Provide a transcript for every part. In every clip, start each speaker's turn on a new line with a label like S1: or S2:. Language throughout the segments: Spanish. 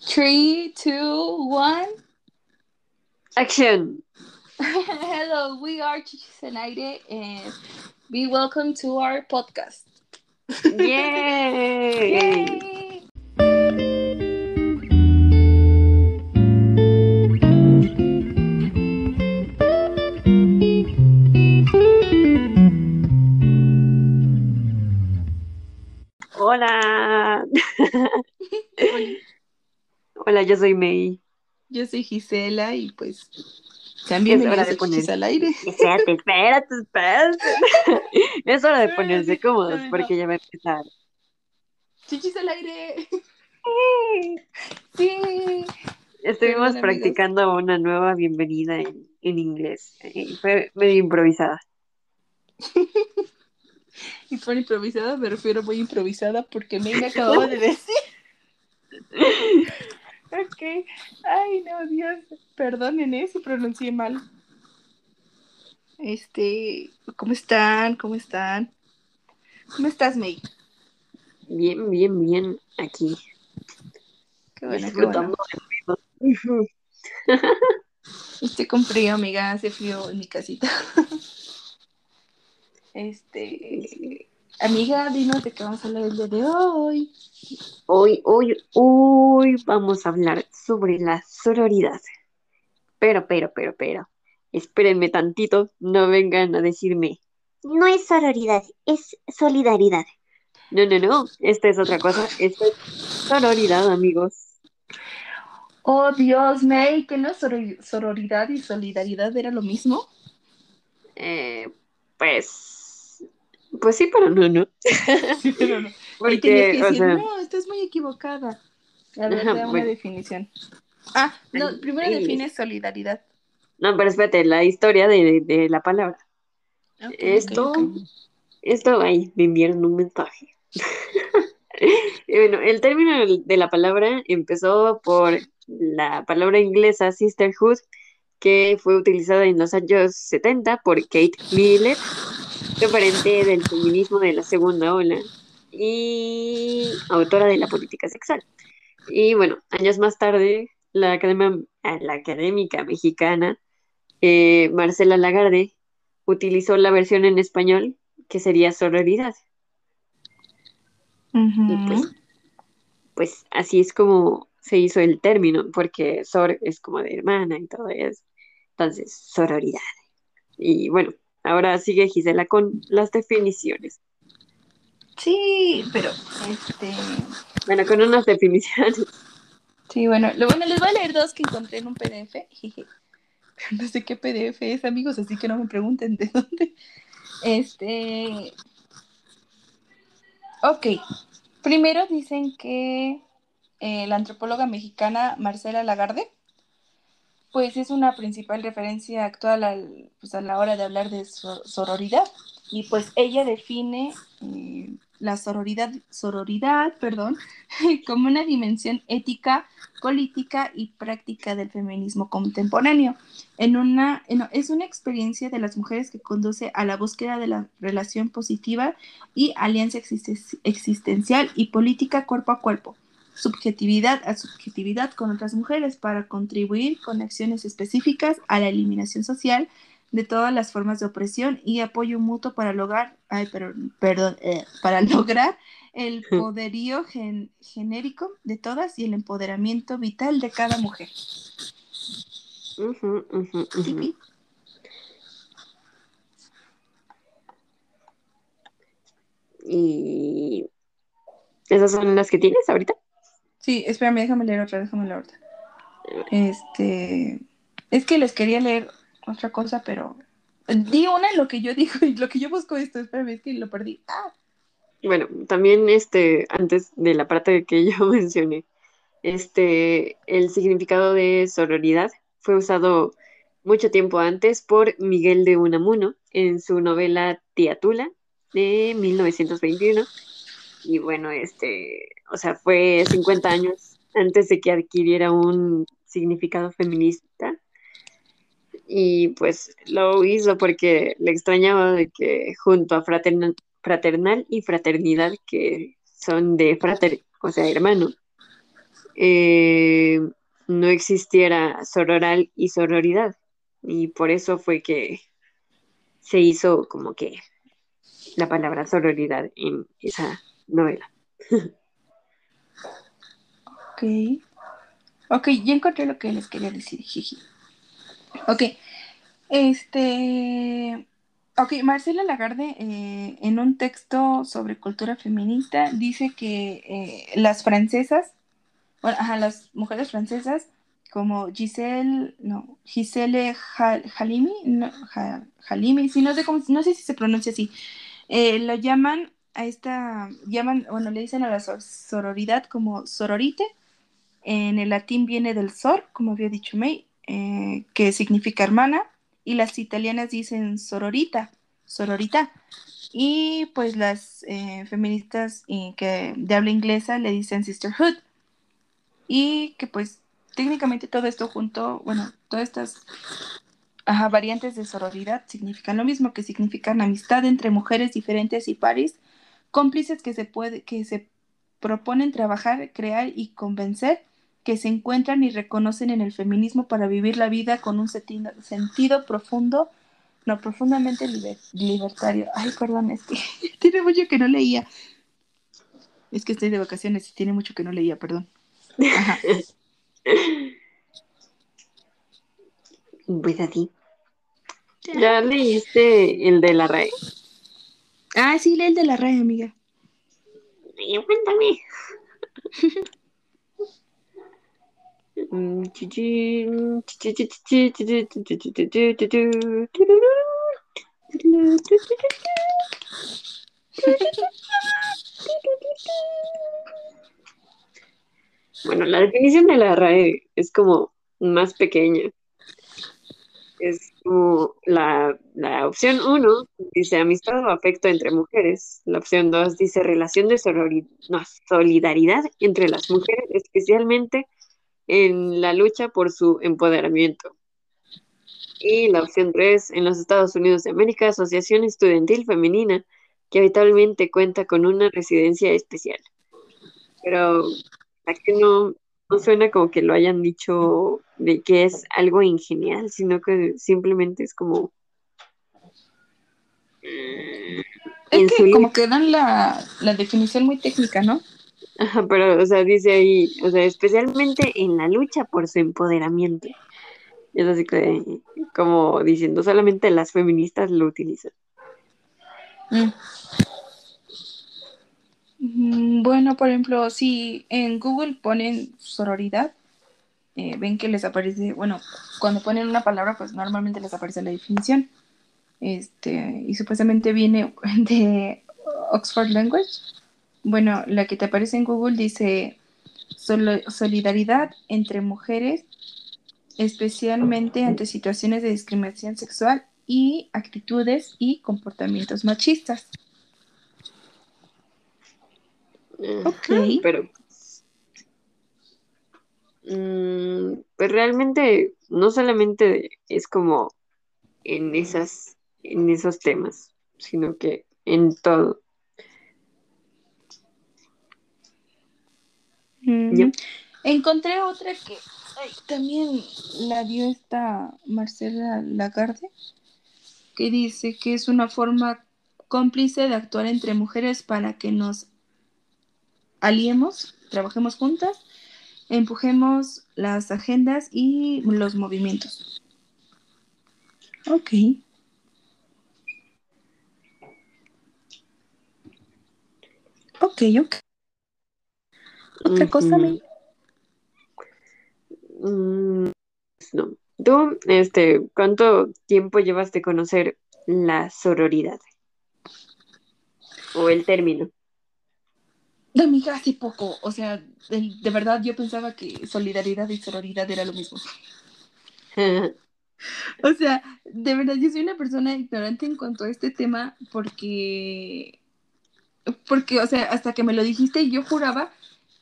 S1: Three, two, one.
S2: Action.
S1: Hello, we are Chichisenaire and be welcome to our podcast.
S2: Yay.
S1: Yay!
S2: Yo soy May.
S1: Yo soy Gisela y pues
S2: Es
S1: también
S2: hora
S1: me
S2: de poner-
S1: al aire.
S2: Espérate, espérate, espérate. Es hora de ponerse cómodos porque ya va a empezar.
S1: Chichis al aire. Sí.
S2: Estuvimos
S1: amigos.
S2: practicando una nueva bienvenida en, en inglés. y Fue medio improvisada.
S1: Y por improvisada me refiero muy improvisada porque me acababa de decir. Ok. Ay, no, Dios. Perdonen eh, si pronuncié mal. Este, ¿cómo están? ¿Cómo están? ¿Cómo estás, May?
S2: Bien, bien, bien aquí.
S1: Qué bueno, qué
S2: disfrutando
S1: bueno.
S2: del ruido.
S1: Estoy con frío, amiga. Hace frío en mi casita. Este, amiga, dinos de qué vamos a hablar el día de hoy.
S2: Hoy, hoy, hoy vamos a hablar sobre la sororidad. Pero, pero, pero, pero, espérenme tantito, no vengan a decirme, no es sororidad, es solidaridad. No, no, no, esta es otra cosa, esta es sororidad, amigos.
S1: Oh, Dios, May, que no soror- sororidad y solidaridad era lo mismo.
S2: Eh, pues, pues sí, pero no, no.
S1: Sí, pero no.
S2: Porque,
S1: tenías que decir,
S2: sea,
S1: no, estás muy equivocada. A ver,
S2: Ajá,
S1: da una
S2: bueno.
S1: definición. Ah, no,
S2: Ay,
S1: primero
S2: ay,
S1: define solidaridad.
S2: no, pero espérate, la historia de, de la palabra.
S1: Ok,
S2: Esto, esto, ahí me enviaron un mensaje. Bueno, el término de la palabra empezó por la palabra inglesa sisterhood, que fue utilizada en los años 70 por Kate Miller, referente del feminismo de la segunda ola y autora de la política sexual. Y bueno, años más tarde, la, academia- ah, la académica mexicana eh, Marcela Lagarde utilizó la versión en español, que sería sororidad. Y pues, pues así es como se hizo el término, porque sor es como de hermana y todo eso. Entonces, sororidad. Y bueno, ahora sigue Gisela con las definiciones.
S1: Sí, pero este.
S2: Bueno, con unas definiciones.
S1: Sí, bueno, lo bueno, les voy a leer dos que encontré en un PDF. No sé qué PDF es, amigos, así que no me pregunten de dónde. Este. Ok. Primero dicen que eh, la antropóloga mexicana Marcela Lagarde, pues es una principal referencia actual al- pues, a la hora de hablar de so- sororidad. Y pues ella define eh, la sororidad, sororidad, perdón, como una dimensión ética, política y práctica del feminismo contemporáneo. En una, en- es una experiencia de las mujeres que conduce a la búsqueda de la relación positiva y alianza existen- existencial y política cuerpo a cuerpo, subjetividad a subjetividad con otras mujeres para contribuir con acciones específicas a la eliminación social de todas las formas de opresión y apoyo mutuo para lograr, ay, perdón, perdón, eh, para lograr el poderío gen- genérico de todas y el empoderamiento vital de cada mujer.
S2: Ujú, ujú.
S1: Tipi.
S2: Y esas son las que tienes ahorita.
S1: Sí, espérame, déjame leer otra, déjame leer otra. Este, es que les quería leer otra cosa, pero di una lo que yo digo y lo que yo busco esto, espérame, es que lo perdí. Ah,
S2: Bueno, también este, antes de la parte que yo mencioné, este, el significado de sororidad fue usado mucho tiempo antes por Miguel de Unamuno en su novela Tiatula de 1921. Y bueno, este, o sea, fue 50 años antes de que adquiriera un significado feminista. Y pues lo hizo porque le extrañaba de que junto a fraternal, y fraternidad, que son de frater, o sea, hermano, eh, no existiera sororal y sororidad. Y por eso fue que se hizo como que la palabra sororidad en esa novela.
S1: Ok. Ok, ya encontré lo que les quería decir, jiji. Ok. Este. Ok, Marcela Lagarde, eh, en un texto sobre cultura feminista, dice que eh, las francesas, bueno, ajá, las mujeres francesas, como Giselle, no, Giselle Hal- Halimi, no, Ha- Halimi, sí, no sé cómo, no sé si se pronuncia así, eh, lo llaman a esta, llaman, bueno, le dicen a la sor- sororidad como sororite, en el latín viene del sor, como había dicho May, eh, que significa hermana, y las italianas dicen sororita, sororita. Y pues las eh, feministas eh, que de habla inglesa le dicen sisterhood. Y que pues técnicamente todo esto junto, bueno, todas estas variantes de sororidad significan lo mismo, que significan amistad entre mujeres diferentes y pares, cómplices que se puede, que se proponen trabajar, crear y convencer, que se encuentran y reconocen en el feminismo para vivir la vida con un sentido, sentido profundo, no profundamente liber- libertario. Ay, perdón, es que tiene mucho que no leía. Es que estoy de vacaciones y tiene mucho que no leía, perdón. Ajá.
S2: Pues así. ¿Ya leíste el de la RAE?
S1: Ah, sí, lee el de la red, amiga.
S2: Y cuéntame. Bueno, la definición de la RAE es como más pequeña. Es la, la opción 1 dice amistad o afecto entre mujeres. La opción 2 dice relación de solidaridad entre las mujeres, especialmente en la lucha por su empoderamiento. Y la opción 3, en los Estados Unidos de América, Asociación Estudiantil Femenina, que habitualmente cuenta con una residencia especial. Pero aquí no, no suena como que lo hayan dicho de que es algo ingenial, sino que simplemente es como... mm,
S1: Es que como que dan la, la definición muy técnica, ¿no?
S2: Ajá, pero, o sea, dice ahí, o sea, especialmente en la lucha por su empoderamiento. Es así que, como diciendo, solamente las feministas lo utilizan.
S1: Mm. Mm, Bueno, por ejemplo, si en Google ponen sororidad, eh, ven que les aparece, bueno, cuando ponen una palabra, pues normalmente les aparece la definición. Este, y supuestamente viene de Oxford Language. Bueno, la que te aparece en Google dice "Solo- solidaridad entre mujeres, especialmente ante situaciones de discriminación sexual y actitudes y comportamientos machistas. Ok.
S2: pero mm, pues realmente no solamente es como en esas, en esos temas, sino que en todo. Yo-
S1: Encontré otra que ay, también la dio esta Marcela Lagarde, que dice que es una forma cómplice de actuar entre mujeres para que nos aliemos, trabajemos juntas, empujemos las agendas y los movimientos. Ok. Ok, ok. Otra cosa, me...
S2: Mm, no. Tú, este, ¿cuánto tiempo llevas de conocer la sororidad? O el término.
S1: De amiga, hace poco. O sea, de, de verdad yo pensaba que solidaridad y sororidad era lo mismo. O sea, de verdad, yo soy una persona ignorante en cuanto a este tema porque, porque, o sea, hasta que me lo dijiste, yo juraba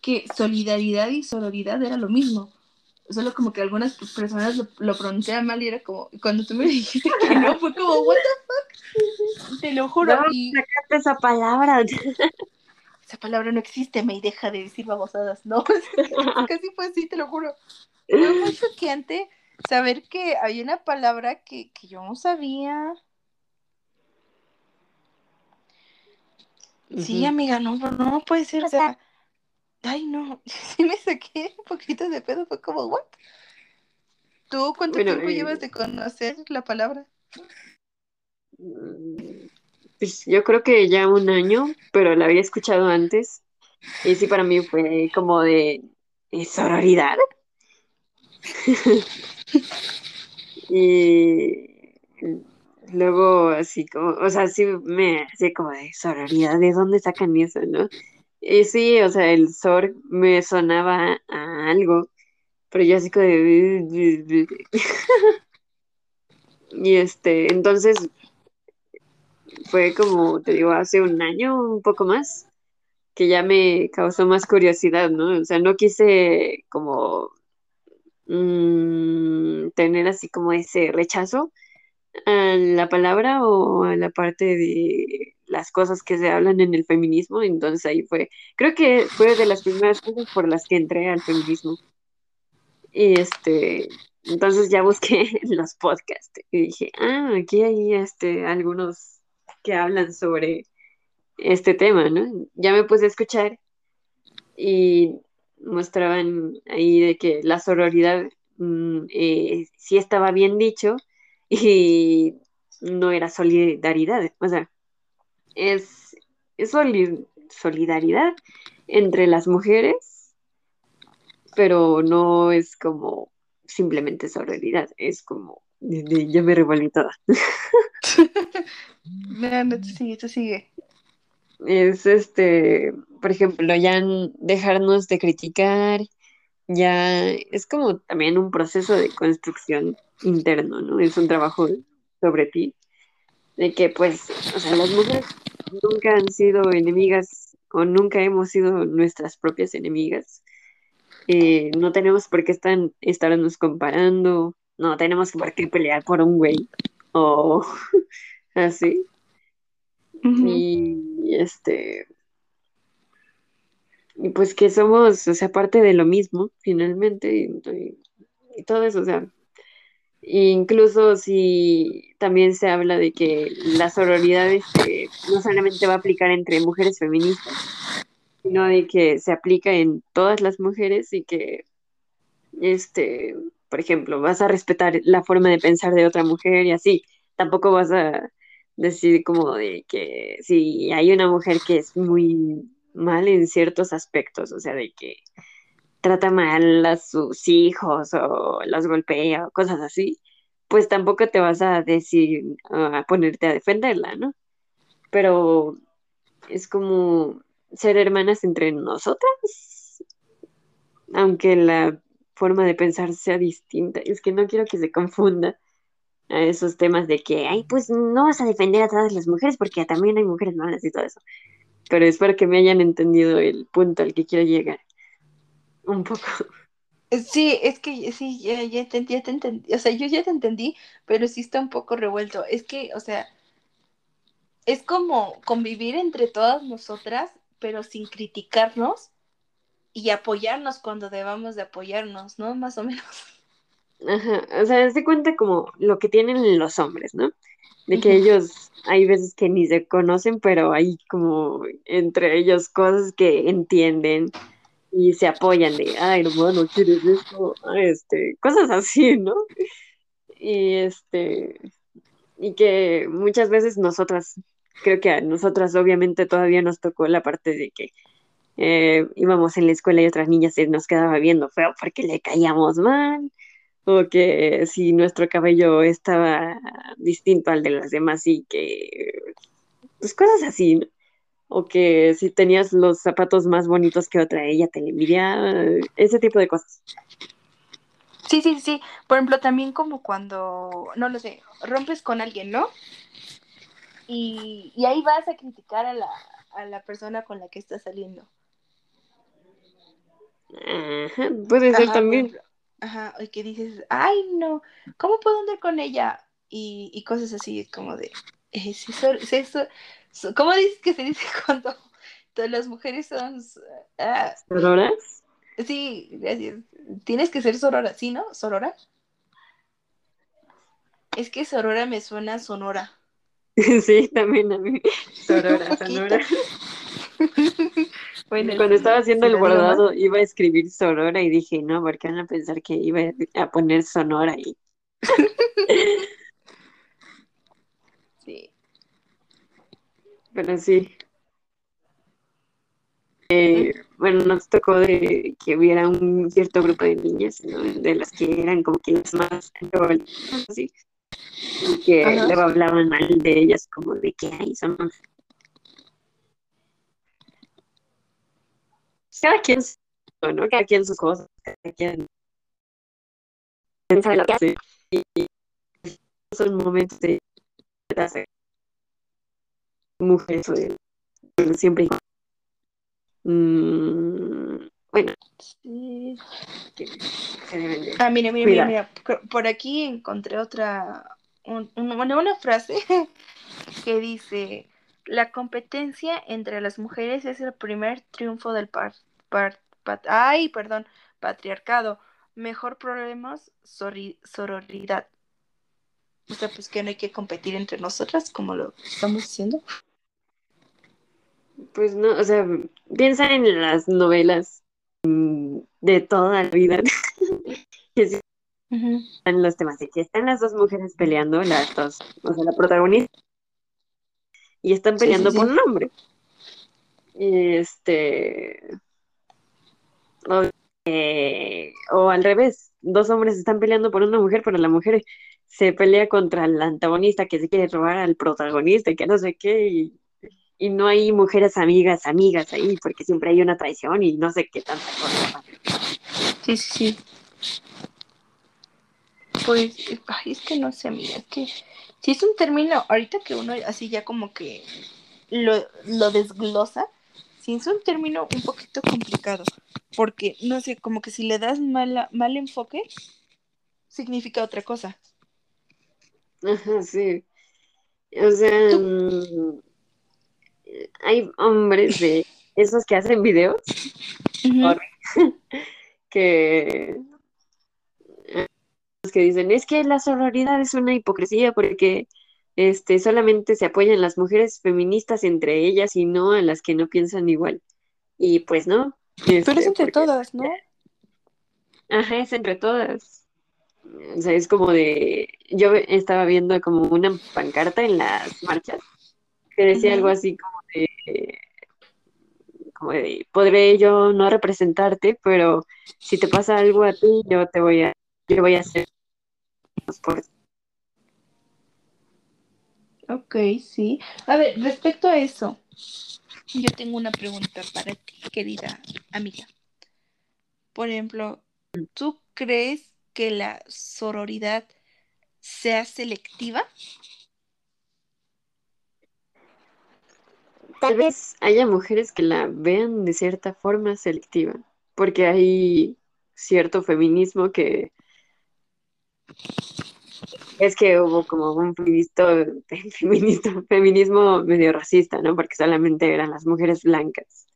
S1: que solidaridad y sororidad era lo mismo. Solo como que algunas personas lo, lo pronunciaban mal y era como, cuando tú me dijiste que no, fue como, what the fuck? Te lo juro.
S2: No,
S1: Y
S2: sacaste esa palabra.
S1: esa palabra no existe, me deja de decir babosadas. No, casi fue así, te lo juro. Fue muy choqueante saber que había una palabra que, que yo no sabía. Sí, amiga, no, no puede ser, o sea, ay, no, sí me saqué un poquito de pedo, fue como, ¿what? ¿Tú cuánto tiempo llevas de conocer la palabra?
S2: Pues yo creo que ya un año, pero la había escuchado antes. Y sí, para mí fue como de sororidad. y luego así como, o sea, sí me hace como de sororidad, ¿de dónde sacan eso, no? Y sí, o sea, el sor me sonaba a algo, pero yo así como de... y este, entonces fue como, te digo, hace un año, un poco más, que ya me causó más curiosidad, ¿no? O sea, no quise como mm, tener así como ese rechazo a la palabra o a la parte de las cosas que se hablan en el feminismo, entonces ahí fue, creo que fue de las primeras cosas por las que entré al feminismo. Y este, entonces ya busqué los podcasts y dije, ah, aquí hay este, algunos que hablan sobre este tema, ¿no? Ya me puse a escuchar y mostraban ahí de que la sororidad mm, eh, sí estaba bien dicho y no era solidaridad, o sea, es, es solidaridad entre las mujeres, pero no es como simplemente sororidad, es como, ya me revolví toda.
S1: no, sigue, esto sigue.
S2: Es este, por ejemplo, ya dejarnos de criticar, ya es como también un proceso de construcción interno, ¿no? Es un trabajo sobre ti, de que pues, o sea, las mujeres nunca han sido enemigas o nunca hemos sido nuestras propias enemigas. Eh, no tenemos por qué están, estarnos comparando, no tenemos por qué pelear por un güey o así. Y este, y pues que somos, o sea, parte de lo mismo, finalmente, y, todo eso, o sea, incluso si también se habla de que la sororidad este, no solamente va a aplicar entre mujeres feministas, sino de que se aplica en todas las mujeres y que, este, por ejemplo, vas a respetar la forma de pensar de otra mujer y así, tampoco vas a decir como de que si hay una mujer que es muy mal en ciertos aspectos, o sea, de que trata mal a sus hijos o los golpea o cosas así, pues tampoco te vas a decir, a ponerte a defenderla, ¿no? Pero es como ser hermanas entre nosotras, aunque la forma de pensar sea distinta. Es que no quiero que se confunda a esos temas de que, ay, pues no vas a defender a todas las mujeres porque también hay mujeres malas y todo eso pero es para que me hayan entendido el punto al que quiero llegar. Un poco.
S1: Sí, es que sí, ya, ya, te, entendí, o sea, yo ya te entendí, pero sí está un poco revuelto. Es que, o sea, es como convivir entre todas nosotras, pero sin criticarnos y apoyarnos cuando debamos de apoyarnos, ¿no? Más o menos.
S2: Ajá, o sea, se cuenta como lo que tienen los hombres, ¿no? De que ellos hay veces que ni se conocen, pero hay como entre ellos cosas que entienden y se apoyan de, ay, hermano, ¿quieres esto? Ah, este, cosas así, ¿no? Y este, y que muchas veces nosotras, creo que a nosotras obviamente todavía nos tocó la parte de que eh, íbamos en la escuela y otras niñas se nos quedaba viendo feo porque le caíamos mal o que si nuestro cabello estaba distinto al de las demás y que, pues cosas así, ¿no? O que si tenías los zapatos más bonitos que otra, ella te envidiaba, ese tipo de cosas.
S1: Sí, sí, sí. Por ejemplo, también como cuando, no lo sé, rompes con alguien, ¿no? Y, y ahí vas a criticar a la, a la persona con la que estás saliendo.
S2: Ajá, puede ser también.
S1: Ajá, y que dices, ay, no, ¿cómo puedo andar con ella? Y, y cosas así, como de, eh, eso, ¿cómo dices que se dice cuando, todas las mujeres son... ah,
S2: ¿Sororas?
S1: sí, gracias. Tienes que ser sorora, ¿sí, no? ¿Sorora? Es que sorora me suena sonora.
S2: Sí, también a mí. Sorora. Sonora.
S1: Bueno,
S2: Cuando
S1: sí,
S2: estaba haciendo
S1: sí,
S2: el bordado iba a escribir Sonora y dije, no, porque van a pensar que iba a poner Sonora ahí.
S1: Sí.
S2: Pero sí. Eh, bueno, nos tocó de que hubiera un cierto grupo de niñas, ¿no? De las que eran como que las más así, y que
S1: Ajá.
S2: luego hablaban mal de ellas, como de que ahí somos. Cada quien, ¿no? Cada quien sus cosas, cada quien piensa lo que hace. Y y son momentos de mujeres de- siempre. Mm, bueno,
S1: Sí.
S2: que se deben de
S1: Ah, mira, mira, mira,
S2: cuidar.
S1: mira. Por- Por aquí encontré otra, un- un- bueno, una frase que dice, la competencia entre las mujeres es el primer triunfo del par, par- pat- ay, perdón, patriarcado. Mejor problemas, sorri- sororidad. O sea, pues que no hay que competir entre nosotras, como lo estamos diciendo.
S2: Pues no, o sea, piensa en las novelas mm, de toda la vida. sí están los temas de que están las dos mujeres peleando, las dos, o sea, la protagonista, y están
S1: Sí, sí,
S2: peleando por un hombre. Este, o, eh, o al revés, dos hombres están peleando por una mujer, pero la mujer se pelea contra el antagonista que se quiere robar al protagonista y que no sé qué, y, y no hay mujeres amigas, amigas ahí, porque siempre hay una traición y no sé qué tanta cosa.
S1: Sí, sí. Pues, ay, es que no sé, mira, es que si es un término, ahorita que uno así ya como que lo, lo desglosa, sí es un término un poquito complicado, porque, no sé, como que si le das mala, mal enfoque, significa otra cosa.
S2: Ajá, sí. O sea,
S1: Tú,
S2: mm, hay hombres de esos que hacen videos que, que dicen, es que la sororidad es una hipocresía porque este, solamente se apoyan las mujeres feministas entre ellas y no a las que no piensan igual. Y pues no,
S1: pero es
S2: este,
S1: entre
S2: porque,
S1: todas, ¿no?
S2: ajá, es entre todas. O sea, es como de, yo estaba viendo como una pancarta en las marchas que decía algo así como de, como de, podré yo no representarte, pero si te pasa algo a ti, yo te voy a, yo voy a hacer por
S1: Ok, sí. A ver, respecto a eso, yo tengo una pregunta para ti, querida amiga. Por ejemplo, ¿tú crees que la sororidad sea selectiva?
S2: Tal vez haya mujeres que la vean de cierta forma selectiva, porque hay cierto feminismo que es que hubo como un feminista, feminismo medio racista, ¿no? Porque solamente eran las mujeres blancas.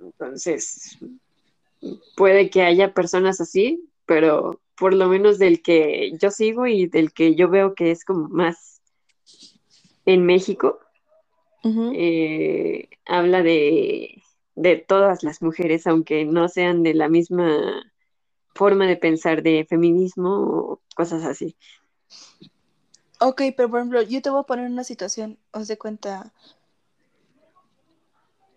S2: Entonces, puede que haya personas así, pero por lo menos del que yo sigo y del que yo veo que es como más en México, eh, habla de, de todas las mujeres, aunque no sean de la misma forma de pensar de feminismo o cosas así.
S1: Ok, pero por ejemplo, yo te voy a poner una situación, os de cuenta,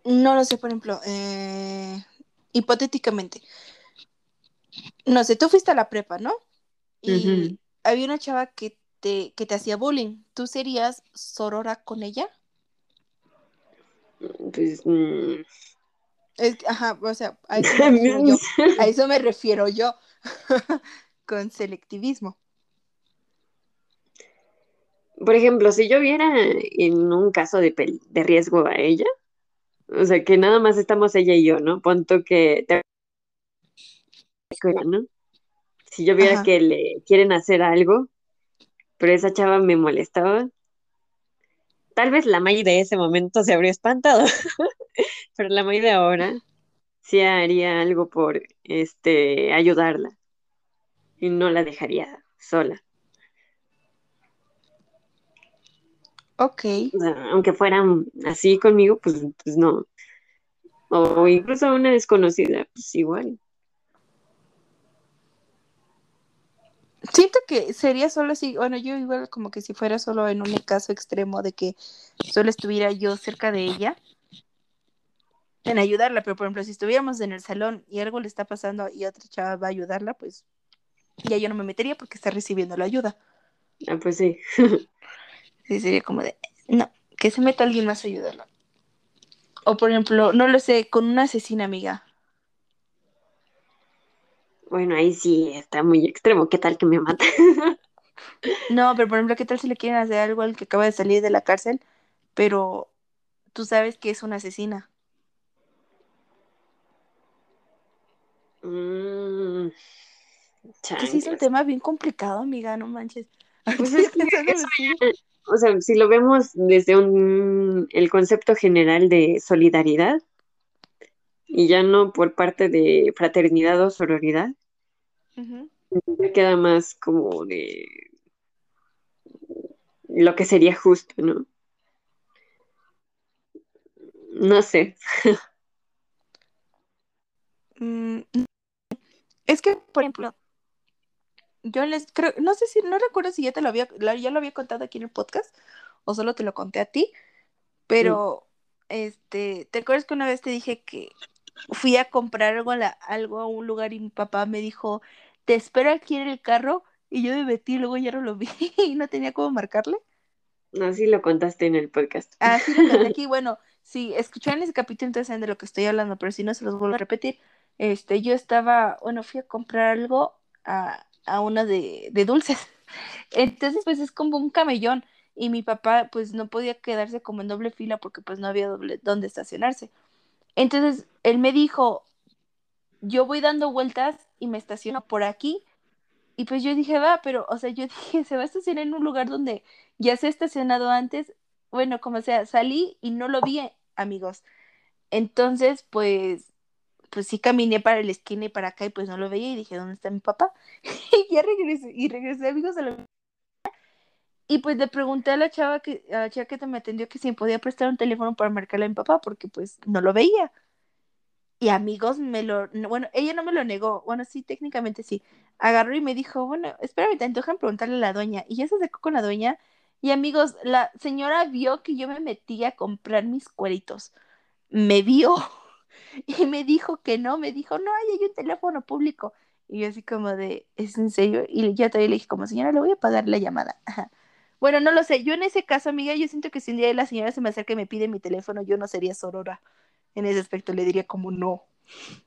S1: no lo sé, por ejemplo, eh, hipotéticamente, no sé, tú fuiste a la prepa, ¿no? Y había una chava que te, que te hacía bullying, ¿tú serías sorora con ella?
S2: Pues, mm,
S1: Es, ajá, o sea, a eso me refiero yo, a eso me refiero yo, con selectivismo.
S2: por ejemplo, si yo viera en un caso de, de riesgo a ella, o sea, que nada más estamos ella y yo, ¿no? Punto que te ¿no? Si yo viera
S1: Ajá,
S2: que le quieren hacer algo, pero esa chava me molestaba, tal vez la May de ese momento se habría espantado, pero la May de ahora sí haría algo por este ayudarla y no la dejaría sola.
S1: Ok.
S2: O sea, aunque fueran así conmigo, pues, pues no. O incluso una desconocida, pues igual.
S1: Siento que sería solo así, bueno, yo igual como que si fuera solo en un caso extremo de que solo estuviera yo cerca de ella, en ayudarla, pero por ejemplo, si estuviéramos en el salón y algo le está pasando y otra chava va a ayudarla, pues ya yo no me metería porque está recibiendo la ayuda.
S2: Ah, pues sí.
S1: Sí, sería como de, no, que se meta alguien más a ayudarla. O por ejemplo, no lo sé, con una asesina amiga.
S2: Bueno, ahí sí está muy extremo. ¿Qué tal que me mata?
S1: No, pero por ejemplo, ¿qué tal si le quieren hacer algo al que acaba de salir de la cárcel, pero tú sabes que es una asesina?
S2: Mm,
S1: Que sí es un tema bien complicado, amiga, no manches.
S2: Pues
S1: Estoy
S2: es que
S1: pensándolo
S2: eso
S1: así.
S2: ya- o sea, si lo vemos desde un, el concepto general de solidaridad y ya no por parte de fraternidad o sororidad, me queda más como de lo que sería justo, ¿no? No sé.
S1: Mm, es que, por ejemplo, yo les creo, no sé si, no recuerdo si ya te lo había, ya lo había contado aquí en el podcast o solo te lo conté a ti, pero, este, ¿te acuerdas que una vez te dije que fui a comprar algo a, la- algo a un lugar y mi papá me dijo, te espero aquí en el carro y yo me metí luego ya no lo vi y no tenía cómo marcarle?
S2: Así lo contaste en el podcast.
S1: Así lo conté aquí, bueno, si escucharon ese capítulo entonces saben de lo que estoy hablando, pero si no se los vuelvo a repetir. Este, yo estaba, bueno, fui a comprar algo a, a una de, de dulces. Entonces, pues es como un camellón y mi papá pues no podía quedarse como en doble fila porque pues no había doble dónde estacionarse. Entonces, él me dijo, yo voy dando vueltas y me estaciono por aquí. Y pues yo dije, va, pero, o sea, yo dije, se va a estacionar en un lugar donde ya se ha estacionado antes. Bueno, como sea, salí y no lo vi, amigos. Entonces, pues, pues sí caminé para la esquina y para acá y pues no lo veía y dije, ¿dónde está mi papá? y ya regresé, y regresé, amigos, a la... Y pues le pregunté a la chava que, a la chava que me atendió que si me podía prestar un teléfono para marcarle a mi papá porque pues no lo veía. Y amigos, me lo, no, bueno, ella no me lo negó, bueno, sí, técnicamente sí. Agarró y me dijo, bueno, espérame, te déjame preguntarle a la dueña. Y ya se acercó con la dueña. Y amigos, la señora vio que yo me metí a comprar mis cueritos. Me vio y me dijo que no, me dijo, no, hay un teléfono público. Y yo así como de, ¿es en serio? Y ya todavía le dije, como señora, le voy a pagar la llamada. Bueno, no lo sé, yo en ese caso, amiga, yo siento que si un día la señora se me acerca y me pide mi teléfono, yo no sería sorora. En ese aspecto le diría como no.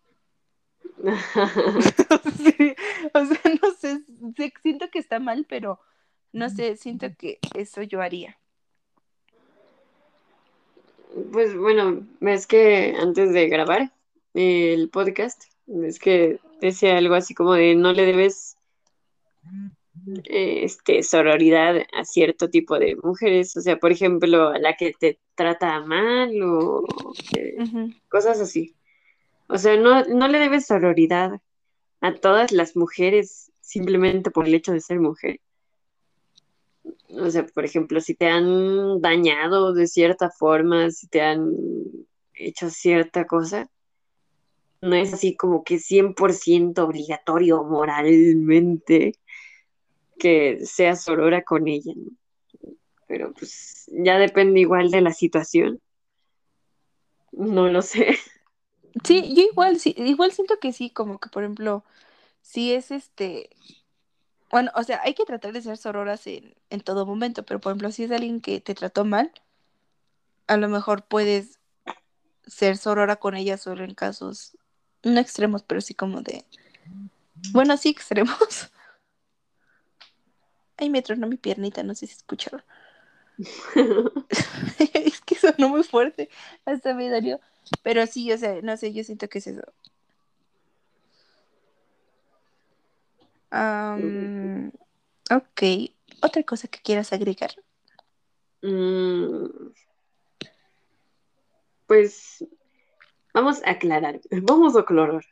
S1: Sí, o sea, no sé, siento que está mal, pero no sé, siento que eso yo haría.
S2: Pues bueno, es que antes de grabar el podcast, es que decía algo así como de no le debes eh, este sororidad a cierto tipo de mujeres, o sea, por ejemplo, a la que te trata mal o eh, cosas así. O sea, no, no le debes sororidad a todas las mujeres simplemente por el hecho de ser mujer. O sea, por ejemplo, si te han dañado de cierta forma, si te han hecho cierta cosa, no es así como que 100% obligatorio moralmente que seas sorora con ella, ¿no? Pero pues ya depende igual de la situación. No lo sé.
S1: Sí, yo igual, sí, igual siento que sí, como que por ejemplo, si es este, bueno, o sea, hay que tratar de ser sororas en, en todo momento, pero por ejemplo, si es alguien que te trató mal, a lo mejor puedes ser sorora con ella solo en casos, no extremos, pero sí como de, bueno, sí extremos. Ay, me tronó mi piernita, no sé si escucharon. es que sonó muy fuerte, hasta me dolió. Pero sí, o sea, no sé, yo siento que es eso. Am, ok, otra cosa que quieras agregar.
S2: Mm, pues vamos a aclarar, vamos a aclarar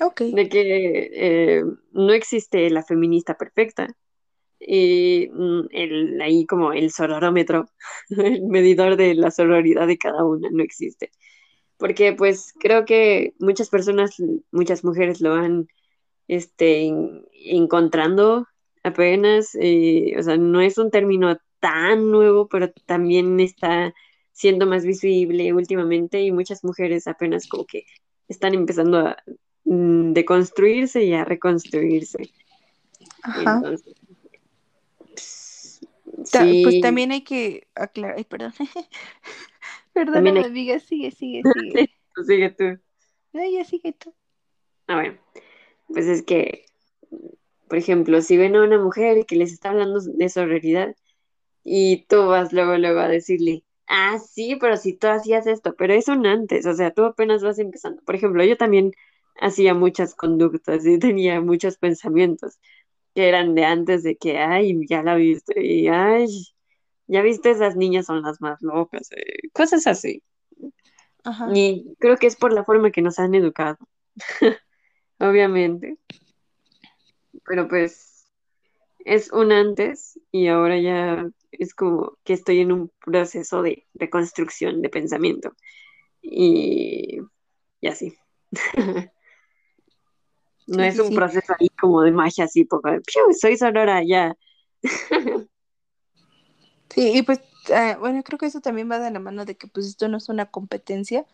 S1: Ok.
S2: de que eh, no existe la feminista perfecta. Y mm, el, ahí como el sororómetro, el medidor de la sororidad de cada una, no existe. Porque pues creo que muchas personas, muchas mujeres lo van este, en- encontrando apenas, eh, o sea, no es un término tan nuevo, pero también está siendo más visible últimamente y muchas mujeres apenas como que están empezando a mm, deconstruirse y a reconstruirse.
S1: Ajá.
S2: Entonces,
S1: pues
S2: sí,
S1: también hay que aclarar, ay, perdón.
S2: hay...
S1: amiga, sigue, sigue, sigue.
S2: sigue tú.
S1: No, ya sigue tú.
S2: Ah, bueno, pues es que, por ejemplo, si ven a una mujer que les está hablando de sororidad, Y tú vas luego, luego a decirle, ah, sí, pero si tú hacías esto, pero es un antes, o sea, tú apenas vas empezando. Por ejemplo, yo también hacía muchas conductas y tenía muchos pensamientos que eran de antes de que, ay, ya la viste, y ay, ya viste, esas niñas son las más locas, eh, cosas así.
S1: Ajá.
S2: Y creo que es por la forma que nos han educado, obviamente, pero pues es un antes y ahora ya es como que estoy en un proceso de reconstrucción de pensamiento. Y, y así. No es un
S1: sí.
S2: proceso ahí como de magia, así, poco de, "Piu, soy Sonora, ya.
S1: Sí, y pues, ah, bueno, creo que eso también va de la mano de que pues esto no es una competencia,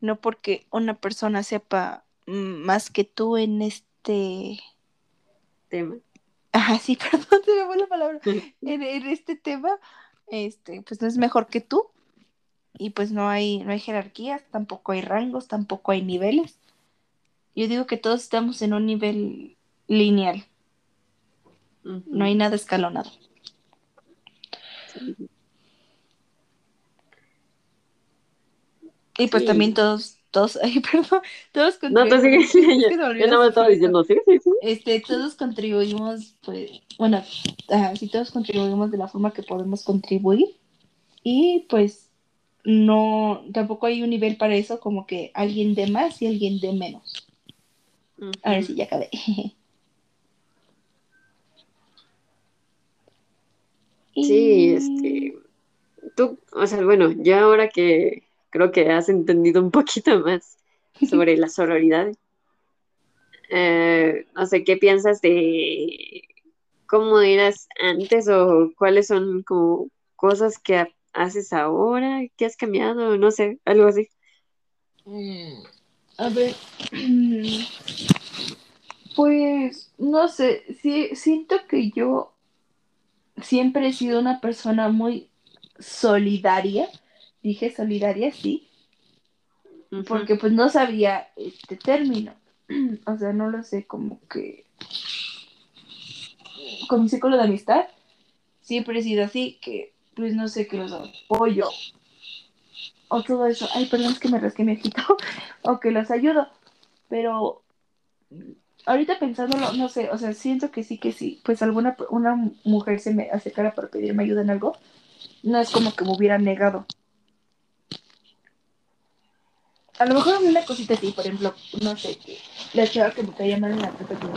S1: no porque una persona sepa más que tú en este...
S2: Tema.
S1: Ajá, sí, perdón, se me fue la palabra. En, en este tema, este, pues no es mejor que tú y pues no hay, no hay jerarquías, tampoco hay rangos, tampoco hay niveles. Yo digo que todos estamos en un nivel lineal, no hay nada escalonado.
S2: Sí,
S1: Y pues también todos, todos, ay, perdón, todos
S2: No, tú
S1: contribuimos,
S2: sigues, yo, no me estaba diciendo, sí, sí, sí.
S1: Este, todos contribuimos, pues, bueno, ajá, sí, todos contribuimos de la forma que podemos contribuir y pues no, tampoco hay un nivel para eso como que alguien de más y alguien de menos. A ver si ya acabé.
S2: Sí, este, tú, o sea, bueno, ya ahora que creo que has entendido un poquito más sobre la sororidad, eh, no sé, ¿qué piensas de cómo eras antes o cuáles son como cosas que ha- haces ahora, que has cambiado, no sé, algo así.
S1: mm, a ver, pues no sé, sí, siento que yo siempre he sido una persona muy solidaria. Dije solidaria, sí, porque pues no sabía este término. O sea, no lo sé, como que con mi círculo de amistad siempre he sido así, que pues no sé, que los apoyo o todo eso. Ay, perdón, es que me rasqué mi ojito. o que los ayudo. Pero ahorita pensándolo, no sé, o sea, siento que sí, que sí. Pues alguna una mujer se me acercara para pedirme ayuda en algo, no es como que me hubiera negado. A lo mejor una cosita así, por ejemplo, no sé, que la chava que me caía mal en la prepa que me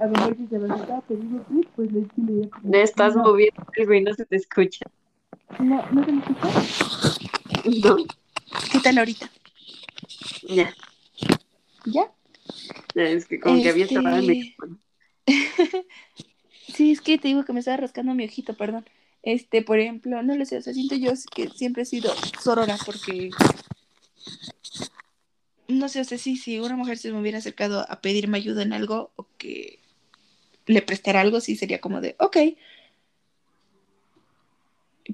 S1: a lo mejor si se me acercaba a pedirme tip, pues le sí le
S2: estás
S1: no,
S2: moviendo algo y no se te escucha.
S1: no, no se me escucha.
S2: No,
S1: ¿Qué tal ahorita?
S2: ya,
S1: ¿Ya?
S2: ya, es que como que había cerrado el
S1: Este.
S2: micrófono.
S1: sí, es que te digo que me estaba rascando mi ojito, perdón. Este, por ejemplo, no lo sé, o sea, siento yo que siempre he sido sorora porque, no sé, o sea, sí, si una mujer se me hubiera acercado a pedirme ayuda en algo o que le prestara algo, sí sería como de, ok,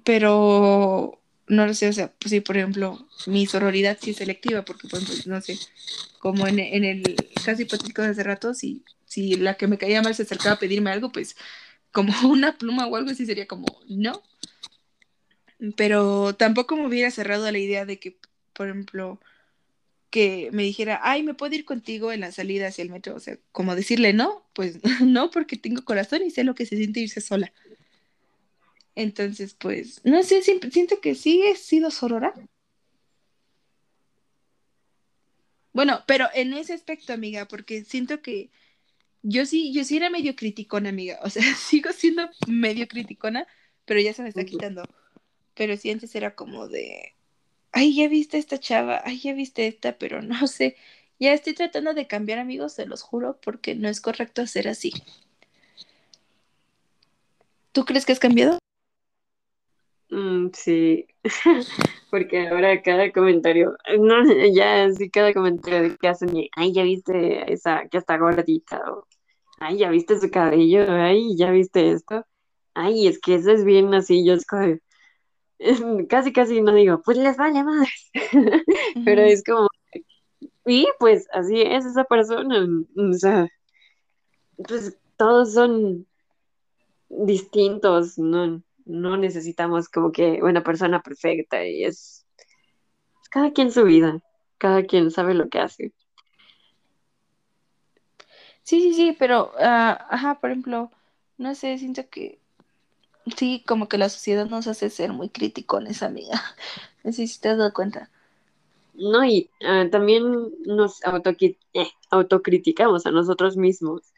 S1: pero no lo sé, o sea, pues sí, por ejemplo, mi sororidad sí es selectiva porque, por ejemplo, no sé, como en, en el caso hipotético de hace rato, si, si la que me caía mal se acercaba a pedirme algo, pues como una pluma o algo así sería como, no, pero tampoco me hubiera cerrado a la idea de que, por ejemplo, que me dijera, ay, ¿me puedo ir contigo en la salida hacia el metro? O sea, como decirle no, pues no, porque tengo corazón y sé lo que se siente irse sola. Entonces, pues, no sé, siempre, siento que sí he sido sorora. Bueno, pero en ese aspecto, amiga, porque siento que yo sí, yo sí era medio criticona, amiga. O sea, sigo siendo medio criticona, pero ya se me está quitando. Pero sí antes era como de, ay, ya viste esta chava, ay, ya viste esta, pero no sé. Ya estoy tratando de cambiar, amigos, se los juro, porque no es correcto hacer así. ¿Tú crees que has cambiado?
S2: Mm, sí, porque ahora cada comentario, no, ya sí, cada comentario que hacen, ay, ya viste esa que está gordita, o ay, ya viste su cabello, ay, ya viste esto, ay, es que eso es bien así, yo es como, casi casi no digo, pues les vale más, pero es como, y pues así es esa persona, o sea, pues todos son distintos, no, no necesitamos como que una persona perfecta y es cada quien su vida, cada quien sabe lo que hace.
S1: Sí, sí, sí, pero, ah, ajá, por ejemplo, no sé, siento que sí, como que la sociedad nos hace ser muy criticones, amiga. No sé si te has dado cuenta.
S2: No, y ah, también nos autoqui- eh, autocriticamos a nosotros mismos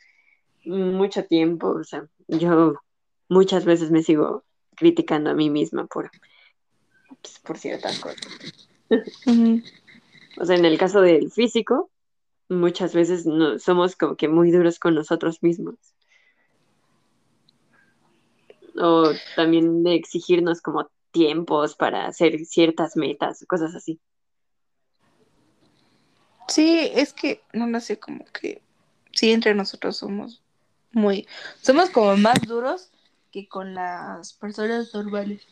S2: mucho tiempo, o sea, yo muchas veces me sigo criticando a mí misma por, pues, por ciertas cosas. O sea, en el caso del físico, muchas veces no, somos como que muy duros con nosotros mismos. O también de exigirnos como tiempos para hacer ciertas metas, cosas así.
S1: Sí, es que, no lo sé, como que sí, entre nosotros somos muy, somos como más duros que con las personas normales.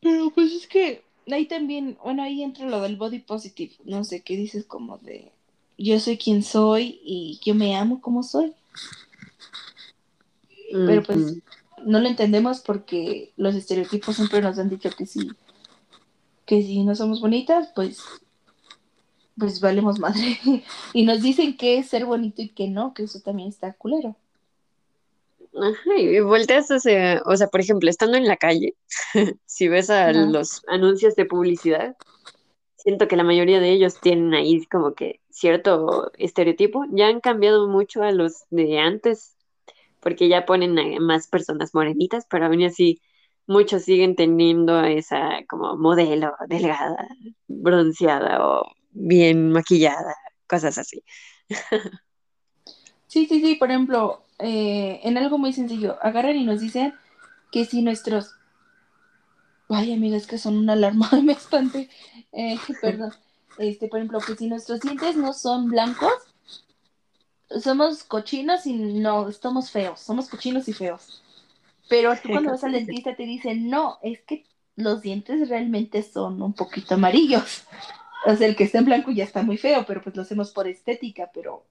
S1: Pero pues es que ahí también, bueno, ahí entra lo del body positive, no sé, qué dices como de yo soy quien soy y yo me amo como soy, pero pues no lo entendemos porque los estereotipos siempre nos han dicho que sí, que si no somos bonitas, pues pues valemos madre. y nos dicen que es ser bonito y que no, que eso también está culero.
S2: Ajá, y volteas hacia, o sea, por ejemplo, estando en la calle, si ves a los anuncios de publicidad, siento que la mayoría de ellos tienen ahí como que cierto estereotipo. Ya han cambiado mucho a los de antes, porque ya ponen a más personas morenitas, pero aún así muchos siguen teniendo esa como modelo delgada, bronceada o bien maquillada, cosas así.
S1: Sí, sí, sí, por ejemplo, eh, en algo muy sencillo, agarran y nos dicen que si nuestros... Ay, amigas, que son una alarma, me espanté. Eh, perdón. Este, por ejemplo, que si nuestros dientes no son blancos, somos cochinos y no, estamos feos, somos cochinos y feos. Pero tú cuando vas al dentista te dicen, no, es que los dientes realmente son un poquito amarillos. O sea, el que está en blanco ya está muy feo, pero pues lo hacemos por estética, pero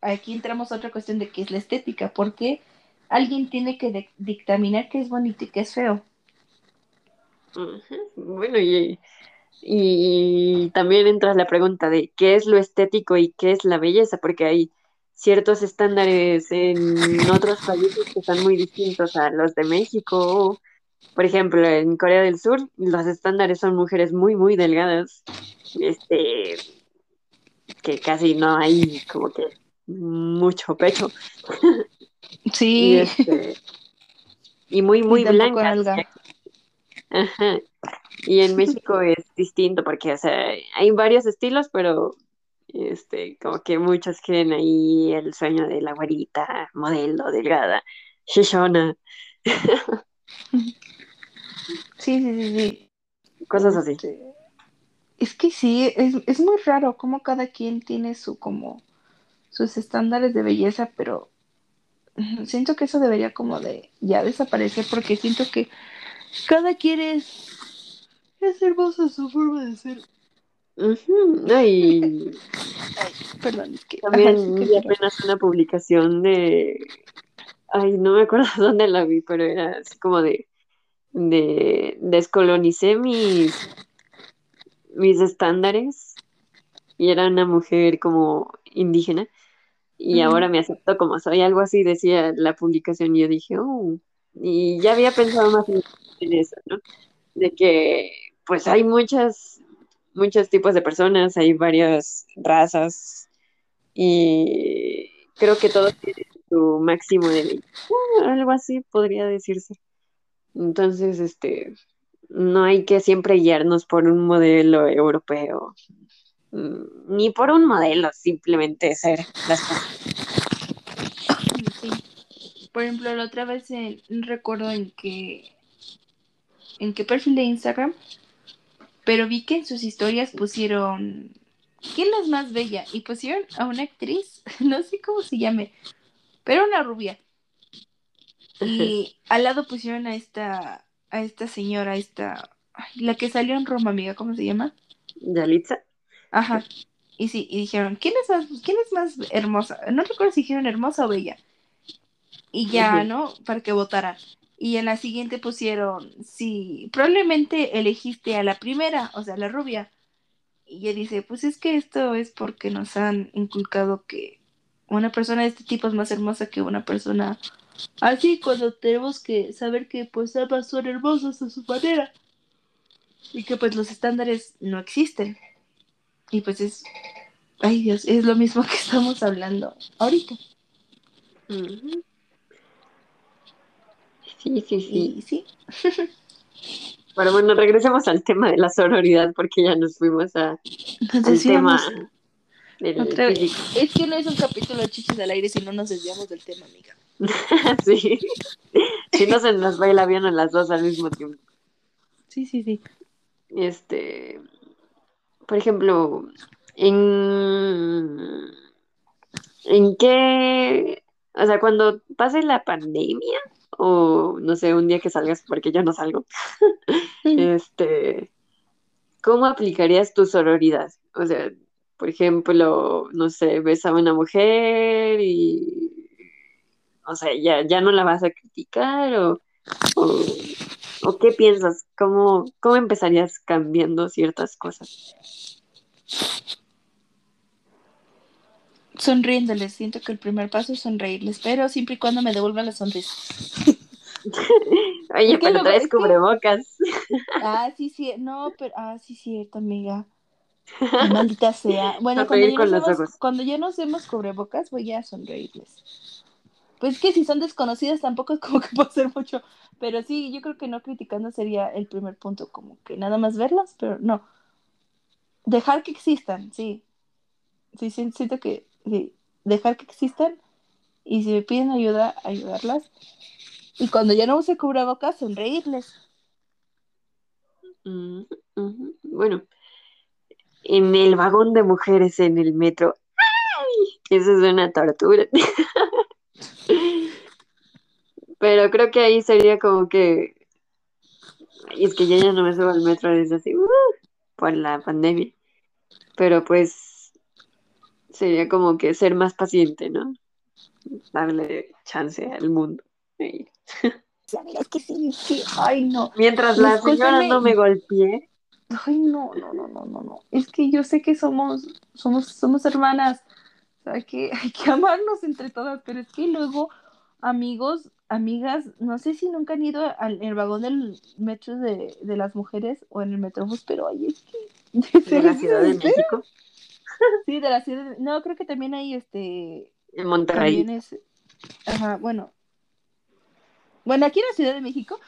S1: aquí entramos a otra cuestión de qué es la estética, porque alguien tiene que dictaminar qué es bonito y qué es feo.
S2: Bueno, y, y también entra la pregunta de qué es lo estético y qué es la belleza, porque hay ciertos estándares en otros países que son muy distintos a los de México. Por ejemplo, en Corea del Sur, los estándares son mujeres muy, muy delgadas, este, que casi no hay como que mucho pecho, y
S1: Sí,
S2: este, y muy,
S1: y
S2: muy blancas.
S1: nalga.
S2: Ajá. Y en México es distinto porque, o sea, hay varios estilos, pero este, como que muchos quieren ahí el sueño de la güerita, modelo, delgada, shishona,
S1: Sí, sí, sí, sí.
S2: cosas así.
S1: Este, es que sí, es, es muy raro cómo cada quien tiene su como sus estándares de belleza, pero siento que eso debería como de ya desaparecer porque siento que cada quien es, es hermoso a su forma de ser.
S2: Ujú, no, y
S1: Perdón, es que, ajá,
S2: también apenas una publicación de, ay, no me acuerdo dónde la vi, pero era así como de, de descolonicé mis, mis estándares y era una mujer como indígena y ahora me acepto como soy, algo así decía la publicación y yo dije, oh. Y ya había pensado más en eso, ¿no? De que pues hay muchas, muchos tipos de personas, hay varias razas y creo que todos tienen su máximo de belleza, algo así podría decirse. Entonces, este, no hay que siempre guiarnos por un modelo europeo, ni por un modelo, simplemente ser las cosas.
S1: Sí. Por ejemplo, la otra vez eh, recuerdo en que en qué perfil de Instagram, pero vi que en sus historias pusieron ¿quién es más bella? Y pusieron a una actriz, no sé cómo se llame, pero una rubia. Y al lado pusieron a esta a esta señora, a esta la que salió en Roma, amiga, ¿cómo se llama?
S2: Yalitza.
S1: Ajá. Y sí, y dijeron, ¿quién es más, quién es más hermosa? No recuerdo si dijeron hermosa o bella. Y ya. ¿no? Para que votaran. Y en la siguiente pusieron, sí, probablemente elegiste a la primera, o sea, la rubia. Y ella dice, pues es que esto es porque nos han inculcado que una persona de este tipo es más hermosa que una persona así, cuando tenemos que saber que pues ambas son hermosas a su manera. Y que pues los estándares no existen. Y pues es, ay Dios, es lo mismo que estamos hablando ahorita.
S2: Sí, sí, sí.
S1: Sí,
S2: Pero bueno, regresemos al tema de la sororidad porque ya nos fuimos a,
S1: nos
S2: al tema del
S1: otra vez. Es que no es un capítulo de chichis al aire si no nos desviamos del tema, amiga.
S2: Sí. Si no se nos va el avión a las dos al mismo tiempo.
S1: Sí, sí, sí.
S2: Este, por ejemplo, en, en qué, o sea, cuando pase la pandemia, o no sé, un día que salgas, porque yo no salgo, este, ¿cómo aplicarías tu sororidad? O sea, por ejemplo, no sé, ves a una mujer y, o sea, ya, ya no la vas a criticar, o, o, o qué piensas, ¿Cómo, cómo empezarías cambiando ciertas cosas?
S1: Sonriéndoles, siento que el primer paso es sonreírles, pero siempre y cuando me devuelvan la sonrisa.
S2: Oye, pero traes
S1: es que-
S2: cubrebocas.
S1: Ah, sí, sí, no, pero, ah, sí, cierto, amiga. Maldita sea. Bueno, cuando ya, nos cuando ya nos hemos cubrebocas, voy a sonreírles. Pues que si son desconocidas tampoco es como que puedo hacer mucho, pero sí, yo creo que no criticando sería el primer punto, como que nada más verlas, pero no. Dejar que existan, sí. Sí, sí, siento que, sí. Dejar que existan y si me piden ayuda, ayudarlas. Y cuando ya no use cubrebocas, sonreírles.
S2: Ujú. Bueno, en el vagón de mujeres en el metro. ¡Ay! Eso es una tortura. Pero creo que ahí sería como que. Y es que yo ya no me subo al metro desde así, uh, por la pandemia. Pero pues sería como que ser más paciente, ¿no? Darle chance al mundo. Y-
S1: O mira, es que sí, sí, ay no.
S2: Mientras la señora no me golpee.
S1: Ay, no, no, no, no, no, no. Es que yo sé que somos, somos, somos hermanas. Sea, hay que, hay que amarnos entre todas, pero es que luego, amigos, amigas, no sé si nunca han ido al el vagón del metro de, de las mujeres o en el metrobús, pero ay, es que
S2: de la Ciudad de México,
S1: Sí, de la ciudad de- No, creo que también hay este.
S2: en Monterrey.
S1: También es. Ajá, bueno. Bueno, aquí en la Ciudad de México,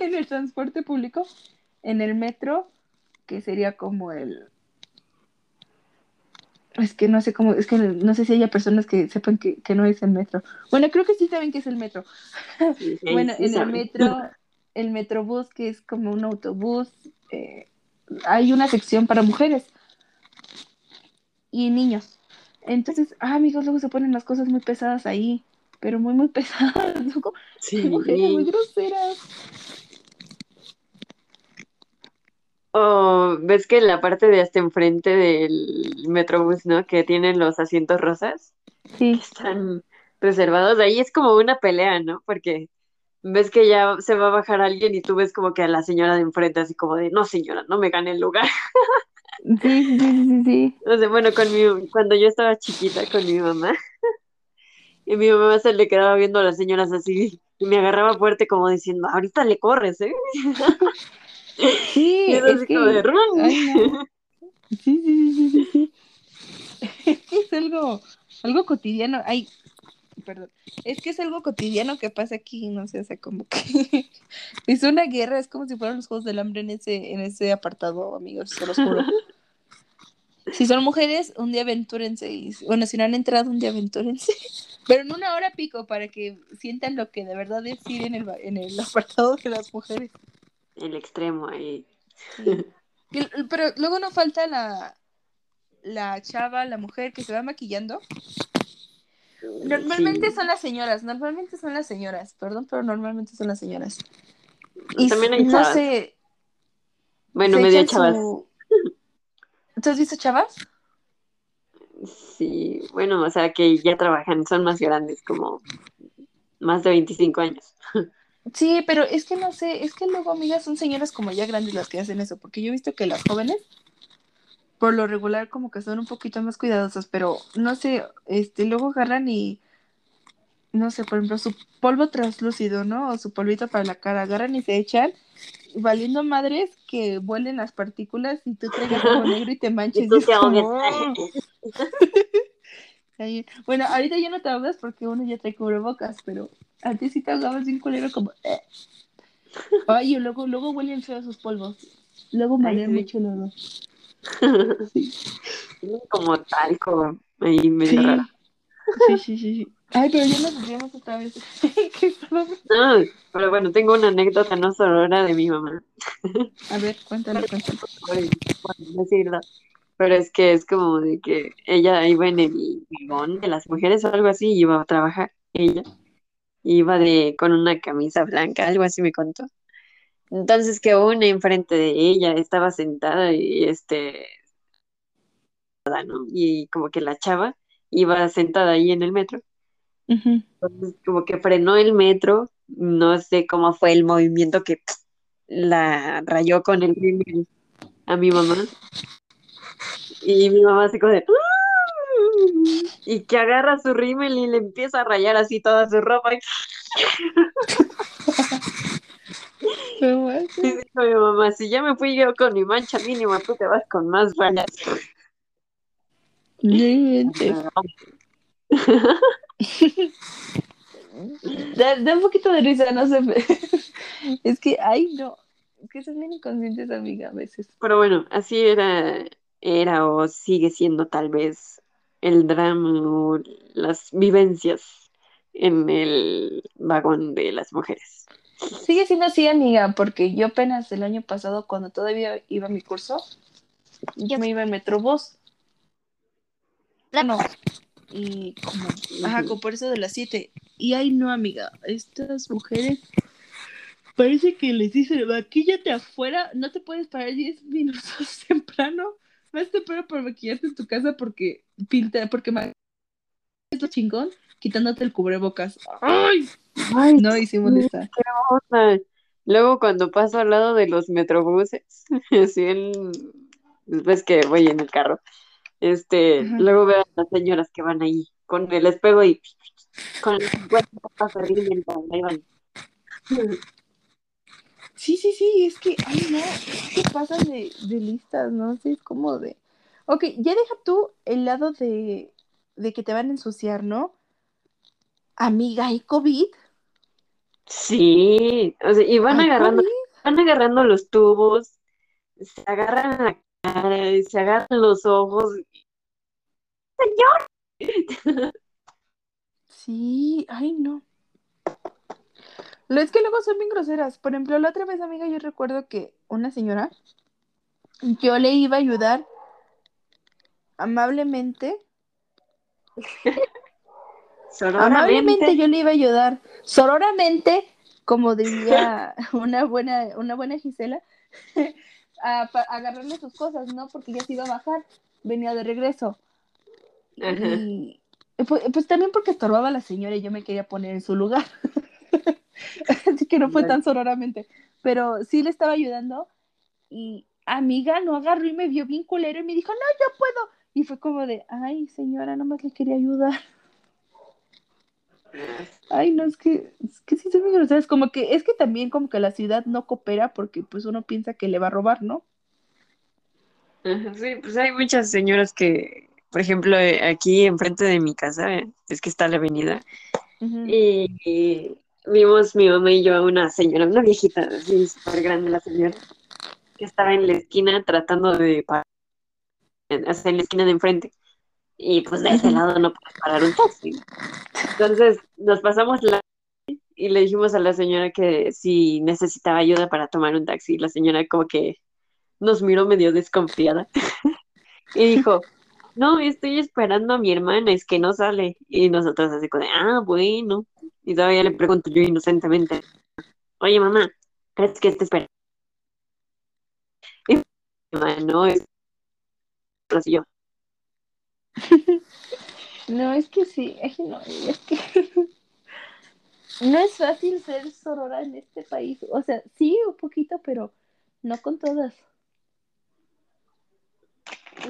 S1: en el transporte público, en el metro, que sería como el. Es que no sé cómo, es que no sé si haya personas que sepan que, que no es el metro. Bueno, creo que sí saben que es el metro.
S2: Sí, sí,
S1: bueno,
S2: sí
S1: en el metro, el metrobús, que es como un autobús, eh, hay una sección para mujeres y niños. Entonces, ah, amigos, luego se ponen las cosas muy pesadas ahí, pero muy, muy pesadas. Luego,
S2: Sí.
S1: mujeres muy groseras.
S2: O ves que en la parte de hasta enfrente del Metrobús, ¿no? Que tienen los asientos rosas,
S1: Sí,
S2: están reservados. Ahí es como una pelea, ¿no? Porque ves que ya se va a bajar alguien y tú ves como que a la señora de enfrente así como de, no señora, no me gane el lugar.
S1: sí, sí, sí, sí, sí.
S2: O sea, bueno, con mi, cuando yo estaba chiquita con mi mamá, y mi mamá se le quedaba viendo a las señoras así, y me agarraba fuerte como diciendo, ahorita le corres, ¿eh?
S1: Sí, es
S2: así
S1: que...
S2: de.
S1: Ay, no. Sí, sí, sí, sí, sí, sí. Es que es algo, algo cotidiano. Ay, perdón. Es que es algo cotidiano que pasa aquí, no sé, o sea, como que es una guerra, es como si fueran los Juegos del Hambre en ese, en ese apartado, amigos, se los juro. Si son mujeres, un día aventúrense. Y, bueno, si no han entrado, un día aventúrense. Pero en una hora pico para que sientan lo que de verdad es ir en el, en el apartado de las mujeres.
S2: El extremo ahí.
S1: Sí. Pero luego no falta la, la chava, la mujer que se va maquillando. Normalmente
S2: Sí.
S1: son las señoras, normalmente son las señoras, perdón, pero normalmente son las señoras. Y
S2: También hay
S1: no
S2: chavas.
S1: sé,
S2: Bueno, medio chavas.
S1: su... ¿Tú has visto chavas?
S2: Sí, bueno, o sea que ya trabajan, son más grandes, como más de 25 años.
S1: Sí, pero es que no sé, es que luego, amigas, son señoras como ya grandes las que hacen eso, porque yo he visto que las jóvenes, por lo regular, como que son un poquito más cuidadosas, pero no sé, este, luego agarran y, no sé, por ejemplo, su polvo translúcido, ¿no? O su polvito para la cara, agarran y se echan, valiendo madres que vuelen las partículas y tú traigas algo negro y te manches.
S2: Y tú
S1: y es
S2: te
S1: como, Bueno, ahorita ya no te ahogas porque uno ya trae cubrebocas, pero antes sí te ahogabas bien culero como... "Eh". Ay, y luego, luego huelen feos sus polvos. Luego marean
S2: sí.
S1: mucho el olor. Sí.
S2: Como talco ahí medio
S1: Sí.
S2: raro.
S1: sí, sí, sí, sí. Ay, pero ya nos desviamos otra vez. ¿Qué estaba-
S2: No, pero bueno, tengo una anécdota no sonora de mi mamá.
S1: A ver, cuéntale, cuéntale.
S2: Decirlo. Pero es que es como de que ella iba en el vagón de las mujeres o algo así, y iba a trabajar ella. Iba de con una camisa blanca, algo así me contó. Entonces que una enfrente de ella estaba sentada y este, ¿no? Y como que la chava iba sentada ahí en el metro. Entonces como que frenó el metro, no sé cómo fue el movimiento que la rayó con el a mi mamá. Y mi mamá así como de... "Ah", Y que agarra su rímel y le empieza a rayar así toda su ropa.
S1: Bueno,
S2: Y dijo mi mamá, si ya me fui yo con mi mancha mínima, tú te vas con más rayas.
S1: Da, da un poquito de risa, no sé. Es que, ay, no. Es que son bien inconscientes, amiga, a veces.
S2: Pero bueno, así era, era o sigue siendo tal vez el drama o las vivencias en el vagón de las mujeres.
S1: Sigue siendo así, amiga, porque yo apenas el año pasado, cuando todavía iba a mi curso, yo me iba en Metrobús. No. Y como, ajá, como por eso de las 7. Y ay, no, amiga, estas mujeres parece que les dicen, maquíllate afuera, no te puedes parar 10 minutos temprano. Más temprano para maquillarte en tu casa porque pinta, porque es lo chingón, quitándote el cubrebocas. ¡Ay!
S2: Ay,
S1: No, sí molesta.
S2: cosa. Luego cuando paso al lado de los metrobuses, así en, ves que voy en el carro, este,
S1: Ajá.
S2: luego veo a las señoras que van ahí con el espejo y con el 50 papas arriba y ahí van.
S1: Sí, sí, sí, es que, ay, no, ¿qué pasan de, de listas? No sé, es como de... Ok, ya deja tú el lado de, de que te van a ensuciar, ¿no? Amiga, ¿hay COVID?
S2: Sí, o sea, y van
S1: ¿Hay
S2: agarrando,
S1: COVID?
S2: van agarrando los tubos, se agarran la cara, y se agarran los ojos.
S1: Sí, ay, no. Lo es que luego son bien groseras. Por ejemplo, la otra vez, amiga, yo recuerdo que una señora, yo le iba a ayudar amablemente, amablemente yo le iba a ayudar, sororamente, como diría una buena, una buena Gisela, a, agarrarle sus cosas, ¿no? Porque ya se iba a bajar, venía de regreso.
S2: Ajá.
S1: Y pues, pues también porque estorbaba a la señora y yo me quería poner en su lugar. Así que no fue tan sonoramente. Pero sí le estaba ayudando. Y amiga no agarró y me vio bien culero y me dijo, no, yo puedo. Y fue como de, ay, señora, nomás le quería ayudar. Ay, no, es que, es que sí son muy groseras. Como que, es que también como que la ciudad no coopera porque pues uno piensa que le va a robar, ¿no?
S2: Sí, pues hay muchas señoras que, por ejemplo, eh, aquí enfrente de mi casa, eh, es que está la avenida,
S1: Ujú.
S2: y, y vimos mi mamá y yo a una señora, una viejita, así súper grande la señora, que estaba en la esquina tratando de parar, hasta en la esquina de enfrente, y pues de ese lado no puedes parar un taxi. Entonces nos pasamos la y le dijimos a la señora que si necesitaba ayuda para tomar un taxi, y la señora como que nos miró medio desconfiada. Y dijo, no, estoy esperando a mi hermana, es que no sale. Y nosotros así como de, ah, bueno. Y todavía le pregunto yo inocentemente, oye, mamá, ¿crees que te espera? Y mamá, no, es así yo.
S1: No, es que sí, ay, no, es que no es fácil ser sorora en este país. O sea, sí, un poquito, pero no con todas.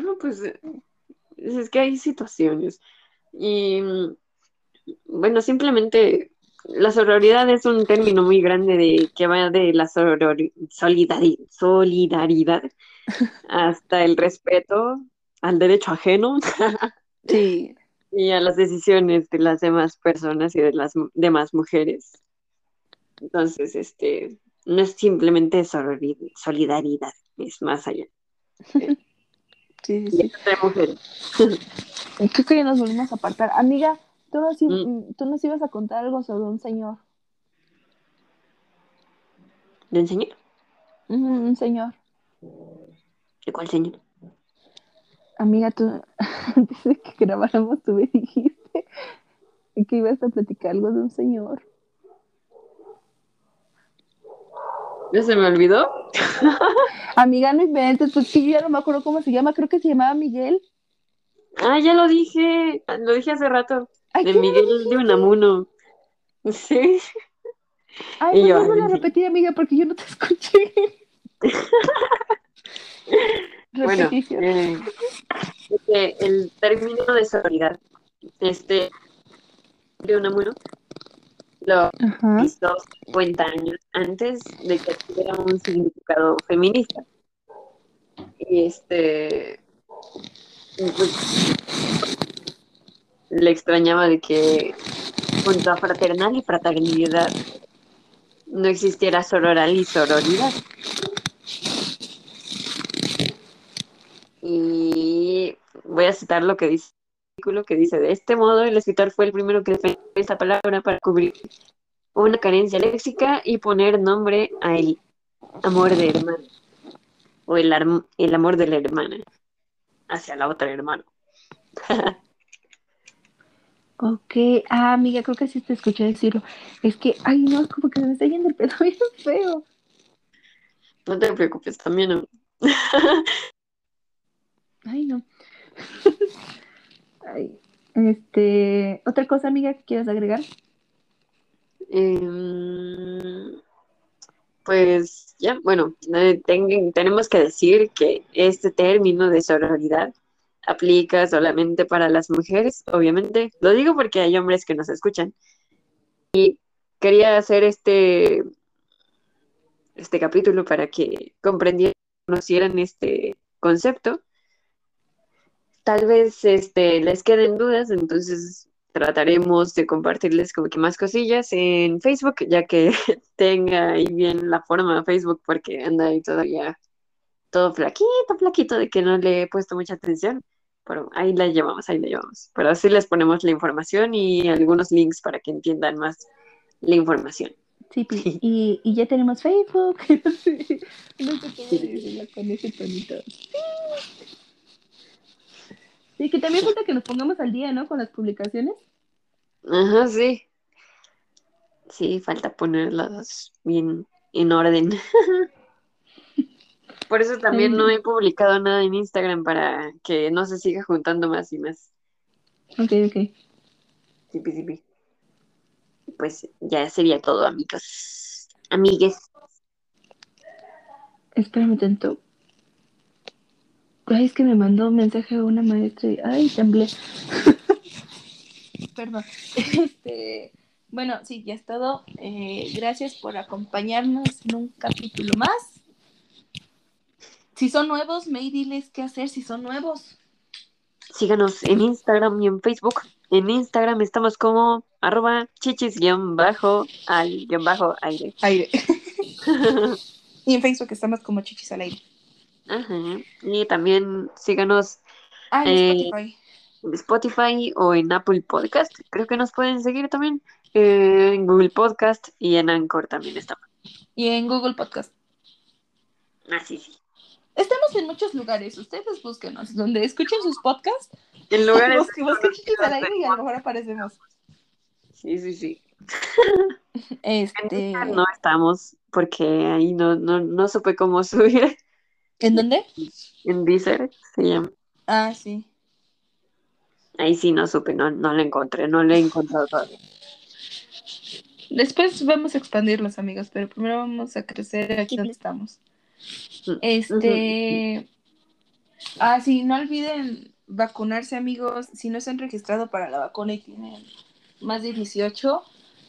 S2: No, pues es que hay situaciones. Y mm, bueno, simplemente la sororidad es un término muy grande de que va de la solidaridad hasta el respeto al derecho ajeno
S1: Sí,
S2: y a las decisiones de las demás personas y de las demás mujeres. Entonces, este, no es simplemente solidaridad, es más allá.
S1: sí, sí,
S2: Y
S1: sí.
S2: entre mujeres.
S1: Creo que ya nos volvimos a apartar. Amiga, tú nos, i-
S2: Mm,
S1: tú nos ibas a contar algo sobre un señor.
S2: ¿Le enseñé?
S1: Ujú, un señor.
S2: ¿De cuál señor?
S1: Amiga, tú, antes de que grabáramos, tú me dijiste que ibas a platicar algo de un señor.
S2: ¿Ya se me olvidó?
S1: Amiga, no inventes, pues yo ya no me acuerdo cómo se llama, creo que se llamaba Miguel.
S2: Ah, ya lo dije, lo dije hace rato, de
S1: ¿qué no
S2: Miguel de? Unamuno. Sí,
S1: Ay,
S2: y yo,
S1: vuelvo a
S2: ay, sí.
S1: repetir, amiga, porque yo no te escuché.
S2: Bueno, eh, este, el término de sororidad, este, de Unamuno, lo hizo 50 años antes de que tuviera un significado feminista. Y este, pues, le extrañaba de que junto a fraternal y fraternidad no existiera sororal y sororidad. Y voy a citar lo que dice que dice, de este modo el escritor fue el primero que defendió esta palabra para cubrir una carencia léxica y poner nombre a el amor de hermana o el, el amor de la hermana hacia la otra hermana.
S1: Ok, ah, amiga, creo que sí te escuché decirlo. Es que, ay, no, como que se me está yendo el pedo bien feo.
S2: No te preocupes, también. ¿no?
S1: Ay, no. Ay, este, otra cosa, amiga, que quieras agregar.
S2: Em, pues ya, bueno, eh, ten- tenemos que decir que este término de sororidad aplica solamente para las mujeres, obviamente. Lo digo porque hay hombres que nos escuchan. Quería hacer este, este capítulo para que comprendieran, conocieran este concepto. Tal vez este, les queden dudas, entonces trataremos de compartirles como que más cosillas en Facebook, ya que tenga ahí bien la forma de Facebook, porque anda ahí todavía todo flaquito, flaquito, de que no le he puesto mucha atención. Pero ahí la llevamos, ahí la llevamos. Pero así les ponemos la información y algunos links para que entiendan más la información.
S1: Sí, y, y ya tenemos Facebook. no sé cómo decirlo con ese tonito. Sí, que también falta que nos pongamos al día, ¿no? Con las publicaciones.
S2: Ajá, sí. Sí, falta ponerlas bien en orden. Por eso también no he publicado nada en Instagram para que no se siga juntando más y más.
S1: ok, ok.
S2: Sipi, sipi. Pues ya sería todo, amigos. Amigues.
S1: Espérame tanto. Ay, es que me mandó un mensaje a una maestra y... Ay, temblé. Perdón. Este, bueno, sí, ya es todo. Eh, gracias por acompañarnos en un capítulo más. Si son nuevos, May, diles qué hacer si son nuevos.
S2: Síganos en Instagram y en Facebook. En Instagram estamos como arroba chichis-al-aire.
S1: Aire. y en Facebook estamos como chichis al aire.
S2: Ajá. Y también síganos
S1: Ah, en
S2: Eh,
S1: Spotify.
S2: Spotify o en Apple Podcast. Creo que nos pueden seguir también. Eh, en Google Podcast y en Anchor también estamos.
S1: Y en Google Podcast.
S2: Ah, sí, sí.
S1: Estamos en muchos lugares. Ustedes búsquenos. Donde escuchen sus podcasts,
S2: En lugares.
S1: busquen, busquen chichis al aire y a lo mejor aparecemos.
S2: Sí, sí, sí.
S1: Este.
S2: No estamos porque ahí no, no, no supe cómo subir.
S1: ¿En dónde?
S2: En Deezer se llama.
S1: Ah, sí.
S2: Ahí sí no supe, no, no lo encontré, no lo he encontrado todavía.
S1: Después vamos a expandirlos, amigos, pero primero vamos a crecer aquí donde estamos. Este. Ah, sí, no olviden vacunarse, amigos. Si no se han registrado para la vacuna y tienen más de 18,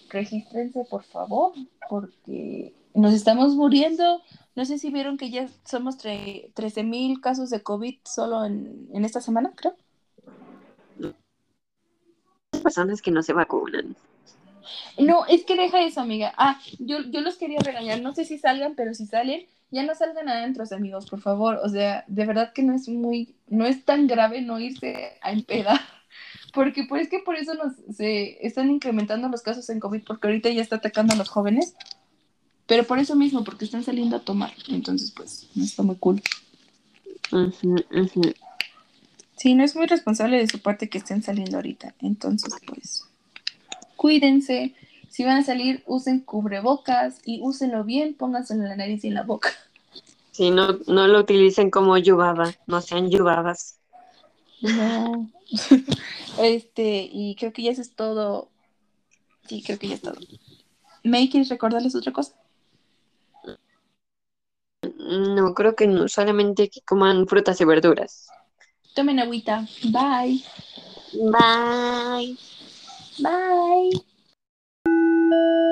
S1: regístrense, por favor, porque nos estamos muriendo. No sé si vieron que ya somos 13 mil casos de COVID solo en, en esta semana, creo.
S2: Personas que no se vacunan.
S1: No, es que deja eso, amiga. Ah, yo, yo los quería regañar. No sé si salgan, pero si salen, ya no salgan adentro, amigos, por favor. O sea, de verdad que no es muy, no es tan grave no irse a empedar. Porque pues que por eso nos se están incrementando los casos en COVID, porque ahorita ya está atacando a los jóvenes. Pero por eso mismo, porque están saliendo a tomar. Entonces, pues, no está muy cool.
S2: Ujú, ujú.
S1: Sí, no es muy responsable de su parte que estén saliendo ahorita. Entonces, pues, cuídense. Si van a salir, usen cubrebocas y úsenlo bien, pónganselo en la nariz y en la boca.
S2: Sí, no, no lo utilicen como yubaba, no sean yubabas.
S1: No. este, y creo que ya eso es todo. Sí, creo que ya es todo. May, ¿quieres recordarles otra cosa?
S2: No, creo que no, solamente que coman frutas y verduras.
S1: Tomen agüita. Bye.
S2: Bye.
S1: Bye. Thank you.